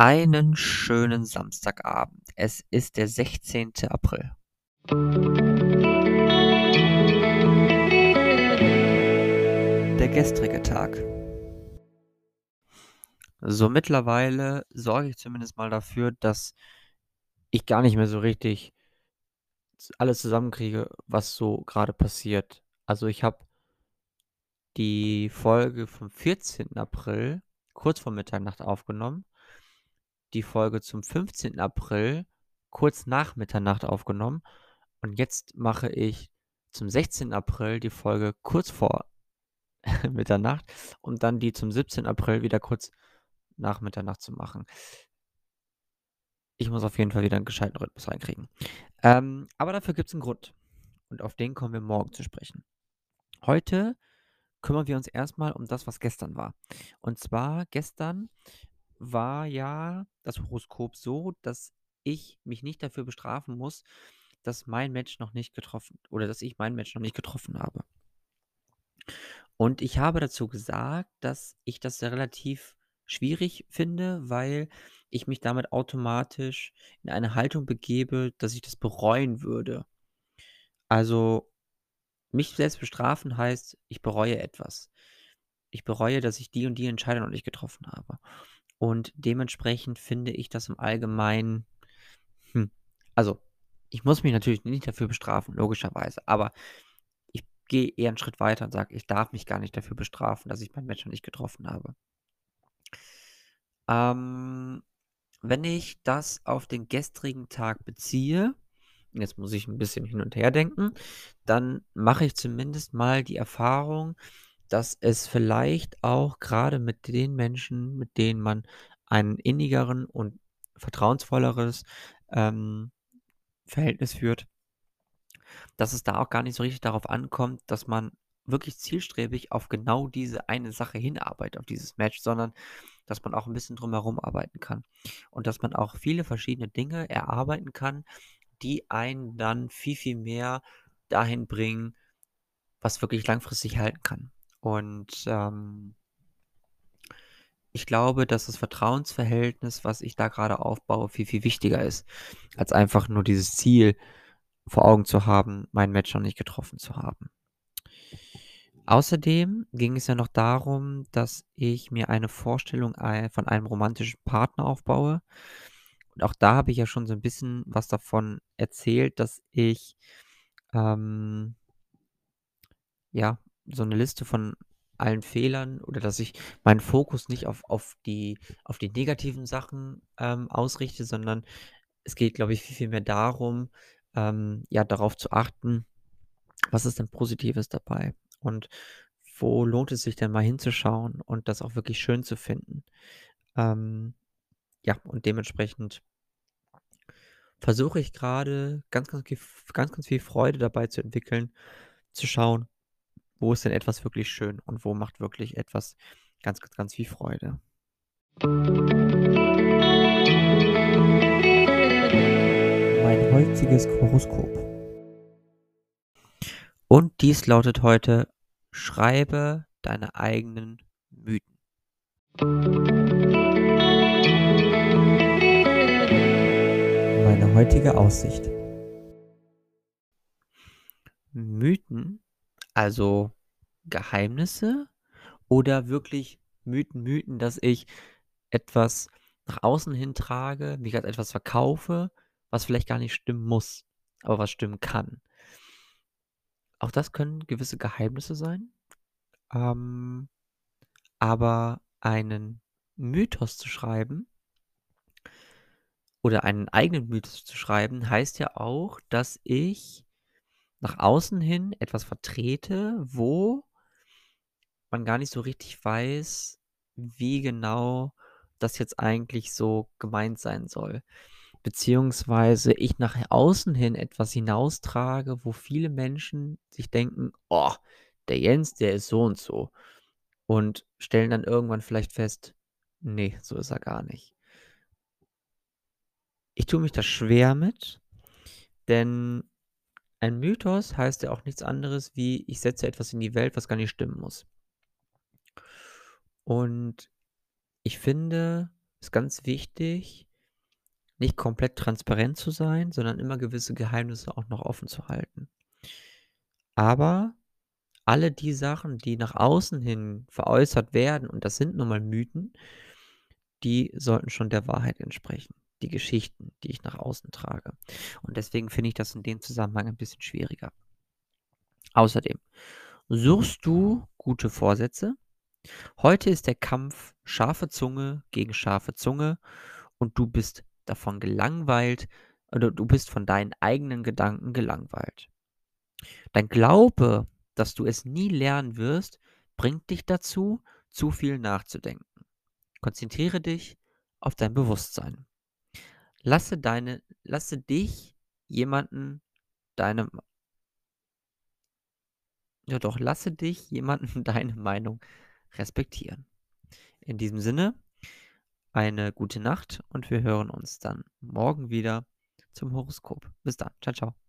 Einen schönen Samstagabend. Es ist der 16. April. Der gestrige Tag. So mittlerweile sorge ich zumindest mal dafür, dass ich gar nicht mehr so richtig alles zusammenkriege, was so gerade passiert. Also ich habe die Folge vom 14. April kurz vor Mitternacht aufgenommen, die Folge zum 15. April kurz nach Mitternacht aufgenommen und jetzt mache ich zum 16. April die Folge kurz vor Mitternacht und dann die zum 17. April wieder kurz nach Mitternacht zu machen. Ich muss auf jeden Fall wieder einen gescheiten Rhythmus reinkriegen. Ähm, aber dafür gibt es einen Grund. Und auf den kommen wir morgen zu sprechen. Heute kümmern wir uns erstmal um das, was gestern war. Und zwar gestern war ja das Horoskop so, dass ich mich nicht dafür bestrafen muss, dass mein Match noch nicht getroffen oder dass ich mein Match noch nicht getroffen habe. Und ich habe dazu gesagt, dass ich das relativ schwierig finde, weil ich mich damit automatisch in eine Haltung begebe, dass ich das bereuen würde. Also mich selbst bestrafen heißt, ich bereue etwas. Ich bereue, dass ich die und die Entscheidung noch nicht getroffen habe. Und dementsprechend finde ich das im Allgemeinen, hm, also ich muss mich natürlich nicht dafür bestrafen, logischerweise, aber ich gehe eher einen Schritt weiter und sage, ich darf mich gar nicht dafür bestrafen, dass ich mein Match noch nicht getroffen habe. Ähm, wenn ich das auf den gestrigen Tag beziehe, jetzt muss ich ein bisschen hin und her denken, dann mache ich zumindest mal die Erfahrung, dass es vielleicht auch gerade mit den Menschen, mit denen man einen innigeren und vertrauensvolleres ähm, Verhältnis führt, dass es da auch gar nicht so richtig darauf ankommt, dass man wirklich zielstrebig auf genau diese eine Sache hinarbeitet, auf dieses Match, sondern dass man auch ein bisschen drumherum arbeiten kann. Und dass man auch viele verschiedene Dinge erarbeiten kann, die einen dann viel, viel mehr dahin bringen, was wirklich langfristig halten kann. Und ähm, ich glaube, dass das Vertrauensverhältnis, was ich da gerade aufbaue, viel, viel wichtiger ist, als einfach nur dieses Ziel vor Augen zu haben, mein Match noch nicht getroffen zu haben. Außerdem ging es ja noch darum, dass ich mir eine Vorstellung von einem romantischen Partner aufbaue. Und auch da habe ich ja schon so ein bisschen was davon erzählt, dass ich ähm, ja so eine Liste von allen Fehlern oder dass ich meinen Fokus nicht auf, auf, die, auf die negativen Sachen ähm, ausrichte, sondern es geht, glaube ich, viel, viel mehr darum, ähm, ja, darauf zu achten, was ist denn Positives dabei und wo lohnt es sich denn mal hinzuschauen und das auch wirklich schön zu finden. Ähm, ja, und dementsprechend versuche ich gerade ganz, ganz, ganz, ganz viel Freude dabei zu entwickeln, zu schauen, wo ist denn etwas wirklich schön und wo macht wirklich etwas ganz, ganz, ganz viel Freude. Mein heutiges Horoskop. Und dies lautet heute, schreibe deine eigenen Mythen. Meine heutige Aussicht. Mythen also Geheimnisse oder wirklich Mythen, Mythen, dass ich etwas nach außen hin trage, mich als etwas verkaufe, was vielleicht gar nicht stimmen muss, aber was stimmen kann. Auch das können gewisse Geheimnisse sein. Ähm, aber einen Mythos zu schreiben oder einen eigenen Mythos zu schreiben, heißt ja auch, dass ich nach außen hin etwas vertrete, wo man gar nicht so richtig weiß, wie genau das jetzt eigentlich so gemeint sein soll. Beziehungsweise ich nach außen hin etwas hinaustrage, wo viele Menschen sich denken, oh, der Jens, der ist so und so. Und stellen dann irgendwann vielleicht fest, nee, so ist er gar nicht. Ich tue mich da schwer mit, denn ein Mythos heißt ja auch nichts anderes wie, ich setze etwas in die Welt, was gar nicht stimmen muss. Und ich finde, ist ganz wichtig, nicht komplett transparent zu sein, sondern immer gewisse Geheimnisse auch noch offen zu halten. Aber alle die Sachen, die nach außen hin veräußert werden, und das sind nun mal Mythen, die sollten schon der Wahrheit entsprechen. Die Geschichten, die ich nach außen trage. Und deswegen finde ich das in dem Zusammenhang ein bisschen schwieriger. Außerdem, suchst du gute Vorsätze? Heute ist der Kampf scharfe Zunge gegen scharfe Zunge und du bist davon gelangweilt oder du bist von deinen eigenen Gedanken gelangweilt. Dein Glaube, dass du es nie lernen wirst, bringt dich dazu, zu viel nachzudenken. Konzentriere dich auf dein Bewusstsein. Lasse deine lasse dich jemanden deine ja doch, lasse dich jemanden deine Meinung respektieren. In diesem Sinne, eine gute Nacht und wir hören uns dann morgen wieder zum Horoskop. Bis dann. Ciao, ciao.